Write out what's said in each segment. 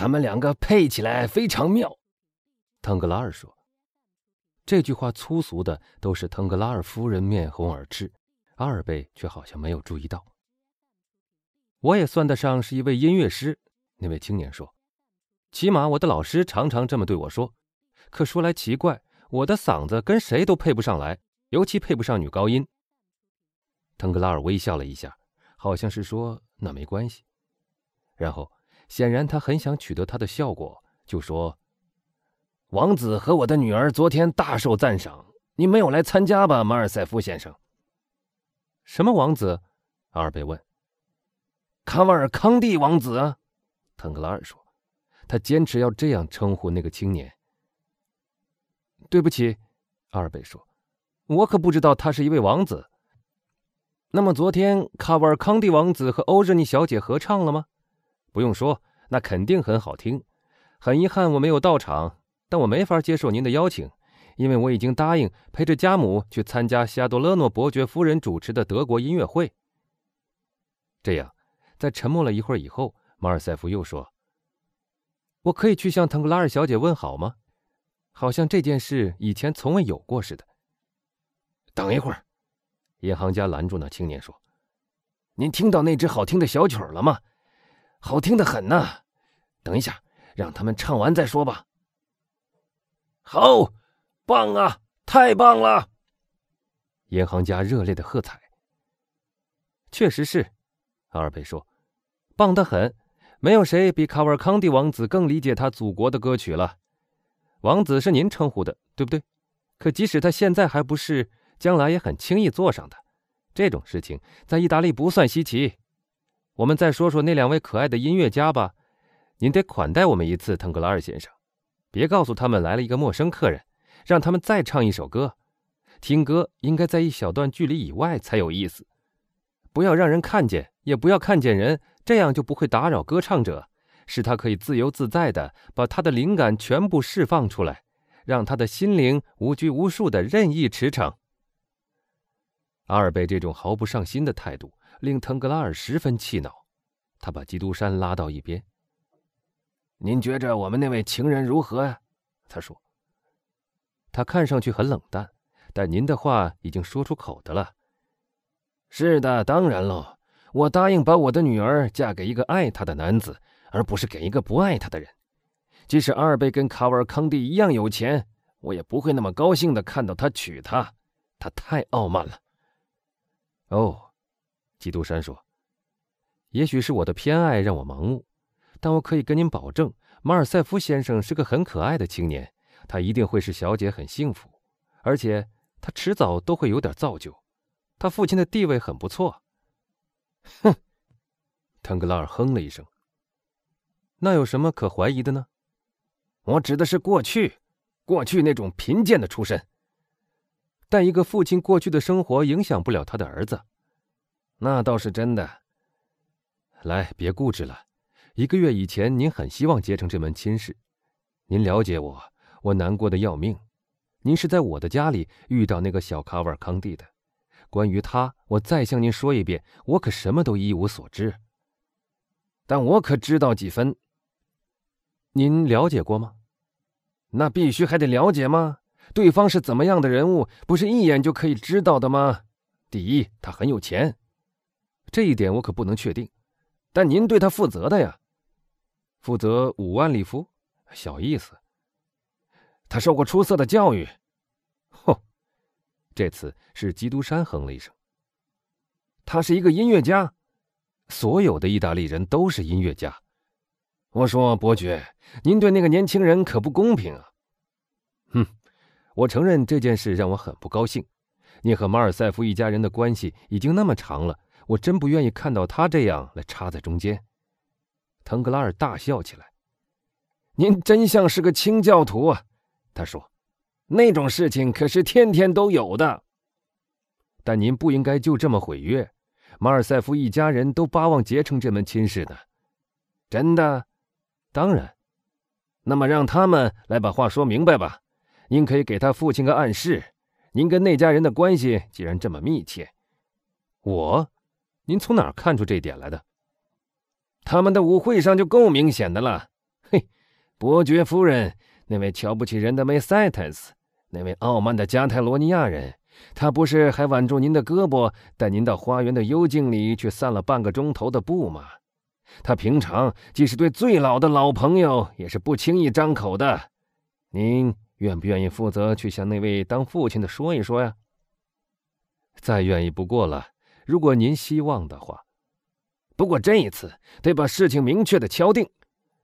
他们两个配起来非常妙。”腾格拉尔说。这句话粗俗的都是腾格拉尔夫人面红耳赤，阿尔贝却好像没有注意到。我也算得上是一位音乐师，那位青年说。起码我的老师常常这么对我说。可说来奇怪，我的嗓子跟谁都配不上来，尤其配不上女高音。腾格拉尔微笑了一下，好像是说那没关系。然后，显然他很想取得他的效果，就说：“王子和我的女儿昨天大受赞赏，你没有来参加吧，马尔塞夫先生？”“什么王子？”阿尔贝问。“卡瓦尔康蒂王子。”啊，腾格拉尔说。他坚持要这样称呼那个青年。对不起，阿尔贝说：“我可不知道他是一位王子。”那么昨天卡瓦尔康蒂王子和欧热妮小姐合唱了吗？不用说，那肯定很好听。很遗憾我没有到场，但我没法接受您的邀请，因为我已经答应陪着家母去参加夏多勒诺伯爵夫人主持的德国音乐会。这样，在沉默了一会儿以后，马尔塞夫又说。我可以去向腾格拉尔小姐问好吗？好像这件事以前从未有过似的。等一会儿，银行家拦住那青年说：“您听到那支好听的小曲了吗？好听的很呢。等一下，让他们唱完再说吧。”好，棒啊！太棒了！银行家热烈的喝彩。确实是，阿尔贝说：“棒得很。”没有谁比卡瓦康蒂王子更理解他祖国的歌曲了。王子是您称呼的，对不对？可即使他现在还不是，将来也很轻易做上的。这种事情在意大利不算稀奇。我们再说说那两位可爱的音乐家吧。您得款待我们一次，腾格拉尔先生。别告诉他们来了一个陌生客人，让他们再唱一首歌。听歌应该在一小段距离以外才有意思。不要让人看见，也不要看见人。这样就不会打扰歌唱者，使他可以自由自在的把他的灵感全部释放出来，让他的心灵无拘无束的任意驰骋。阿尔贝这种毫不上心的态度令腾格拉尔十分气恼，他把基督山拉到一边。您觉着我们那位情人如何呀？他说。他看上去很冷淡，但您的话已经说出口的了。是的，当然喽。我答应把我的女儿嫁给一个爱她的男子，而不是给一个不爱她的人。即使阿尔贝跟卡瓦尔康蒂一样有钱，我也不会那么高兴的看到他娶她。他太傲慢了。哦，基督山说：“也许是我的偏爱让我盲目，但我可以跟您保证，马尔塞夫先生是个很可爱的青年，他一定会使小姐很幸福，而且他迟早都会有点造就。他父亲的地位很不错。”哼，腾格拉尔哼了一声。那有什么可怀疑的呢？我指的是过去，过去那种贫贱的出身。但一个父亲过去的生活影响不了他的儿子，那倒是真的。来，别固执了。一个月以前，您很希望结成这门亲事。您了解我，我难过的要命。您是在我的家里遇到那个小卡瓦康蒂的。关于他，我再向您说一遍，我可什么都一无所知。但我可知道几分。您了解过吗？那必须还得了解吗？对方是怎么样的人物，不是一眼就可以知道的吗？第一，他很有钱，这一点我可不能确定。但您对他负责的呀。负责五万里夫，小意思。他受过出色的教育。哼这次是基督山哼了一声。他是一个音乐家，所有的意大利人都是音乐家。我说，伯爵，您对那个年轻人可不公平啊！哼，我承认这件事让我很不高兴。你和马尔塞夫一家人的关系已经那么长了，我真不愿意看到他这样来插在中间。腾格拉尔大笑起来。您真像是个清教徒啊，他说。那种事情可是天天都有的，但您不应该就这么毁约。马尔塞夫一家人都巴望结成这门亲事的。真的？当然。那么让他们来把话说明白吧。您可以给他父亲个暗示。您跟那家人的关系既然这么密切，我，您从哪儿看出这点来的？他们的舞会上就够明显的了。嘿，伯爵夫人，那位瞧不起人的梅赛特斯，那位傲慢的加泰罗尼亚人，他不是还挽住您的胳膊，带您到花园的幽静里去散了半个钟头的步吗？他平常即使对最老的老朋友，也是不轻易张口的。您愿不愿意负责去向那位当父亲的说一说呀？再愿意不过了。如果您希望的话，不过这一次得把事情明确的敲定。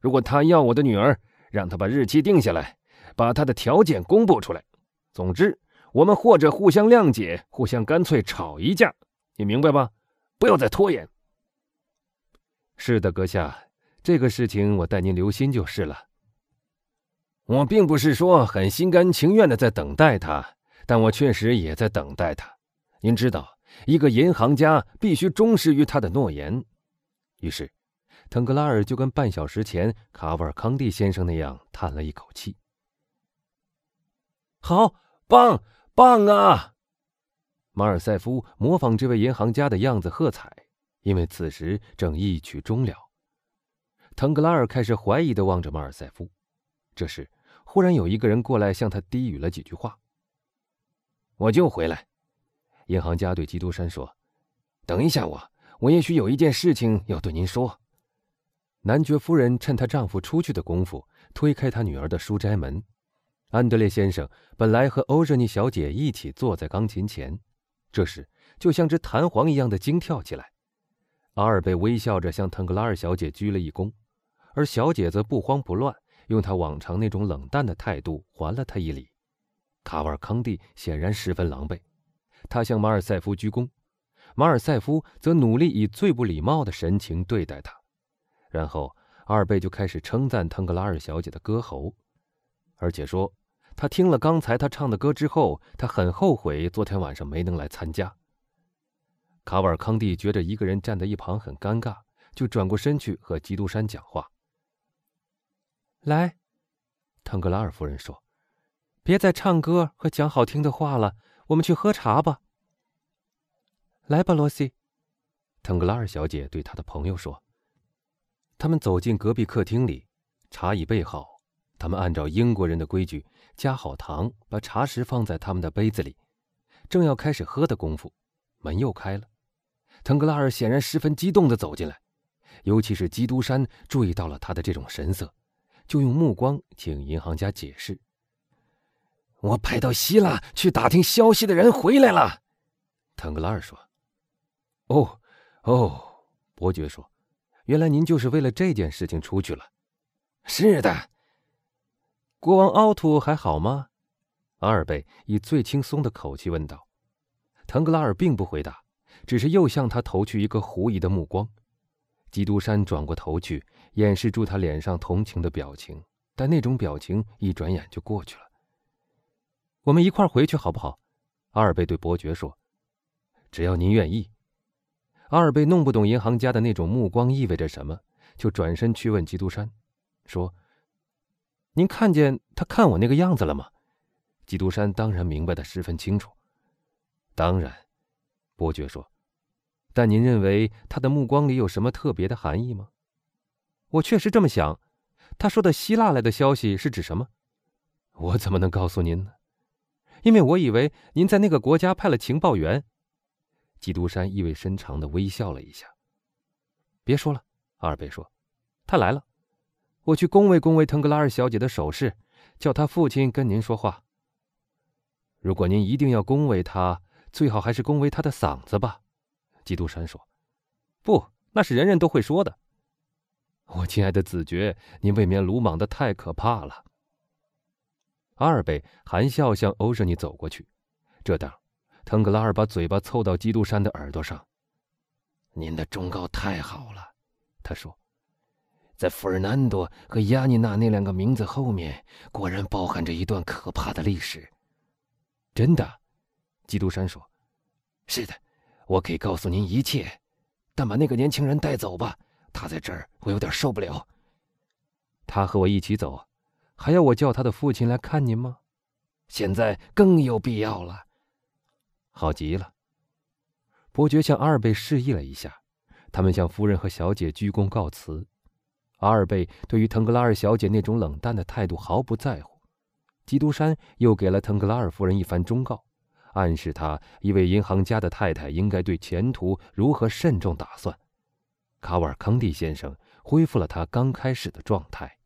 如果他要我的女儿，让他把日期定下来，把他的条件公布出来。总之，我们或者互相谅解，互相干脆吵一架，你明白吧？不要再拖延。是的，阁下，这个事情我代您留心就是了。我并不是说很心甘情愿的在等待他，但我确实也在等待他。您知道，一个银行家必须忠实于他的诺言。于是，腾格拉尔就跟半小时前卡瓦尔康蒂先生那样叹了一口气。好棒棒啊！马尔塞夫模仿这位银行家的样子喝彩，因为此时正一曲终了。腾格拉尔开始怀疑的望着马尔塞夫。这时，忽然有一个人过来向他低语了几句话。我就回来。银行家对基督山说：“等一下，我我也许有一件事情要对您说。”男爵夫人趁她丈夫出去的功夫，推开她女儿的书斋门。安德烈先生本来和欧热妮小姐一起坐在钢琴前，这时就像只弹簧一样的惊跳起来。阿尔贝微笑着向腾格拉尔小姐鞠了一躬，而小姐则不慌不乱，用她往常那种冷淡的态度还了他一礼。卡瓦康蒂显然十分狼狈。他向马尔塞夫鞠躬，马尔塞夫则努力以最不礼貌的神情对待他。然后阿尔贝就开始称赞腾格拉尔小姐的歌喉，而且说他听了刚才他唱的歌之后，他很后悔昨天晚上没能来参加。卡瓦尔康蒂觉着一个人站在一旁很尴尬，就转过身去和基督山讲话。来，腾格拉尔夫人说：“别再唱歌和讲好听的话了。”我们去喝茶吧。来吧，罗西。腾格拉尔小姐对她的朋友说。他们走进隔壁客厅里，茶已备好。他们按照英国人的规矩，加好糖，把茶食放在他们的杯子里。正要开始喝的功夫，门又开了。腾格拉尔显然十分激动地走进来，尤其是基督山注意到了他的这种神色，就用目光请银行家解释。我派到希腊去打听消息的人回来了，腾格拉尔说。“哦，哦。”伯爵说，“原来您就是为了这件事情出去了。”“是的。”国王奥图还好吗？”阿尔贝以最轻松的口气问道。腾格拉尔并不回答，只是又向他投去一个狐疑的目光。基督山转过头去，掩饰住他脸上同情的表情，但那种表情一转眼就过去了。我们一块回去好不好？阿尔贝对伯爵说：“只要您愿意。”阿尔贝弄不懂银行家的那种目光意味着什么，就转身去问基督山，说：“您看见他看我那个样子了吗？”基督山当然明白的十分清楚。当然，伯爵说：“但您认为他的目光里有什么特别的含义吗？”我确实这么想。他说的希腊来的消息是指什么？我怎么能告诉您呢？因为我以为您在那个国家派了情报员。基督山意味深长的微笑了一下。别说了，阿尔贝说：“他来了，我去恭维恭维腾格拉尔小姐的首饰，叫他父亲跟您说话。如果您一定要恭维他，最好还是恭维他的嗓子吧。”基督山说：“不，那是人人都会说的。”我亲爱的子爵，您未免鲁莽的太可怕了。阿尔贝含笑向欧热妮走过去，这当，腾格拉尔把嘴巴凑到基督山的耳朵上。“您的忠告太好了。”他说，“在弗尔南多和亚妮娜那两个名字后面，果然包含着一段可怕的历史。”“真的？”基督山说，“是的，我可以告诉您一切，但把那个年轻人带走吧，他在这儿我有点受不了。”“他和我一起走。”还要我叫他的父亲来看您吗？现在更有必要了。好极了。伯爵向阿尔贝示意了一下，他们向夫人和小姐鞠躬告辞。阿尔贝对于腾格拉尔小姐那种冷淡的态度毫不在乎。基督山又给了腾格拉尔夫人一番忠告，暗示她一位银行家的太太应该对前途如何慎重打算。卡瓦尔康蒂先生恢复了他刚开始的状态。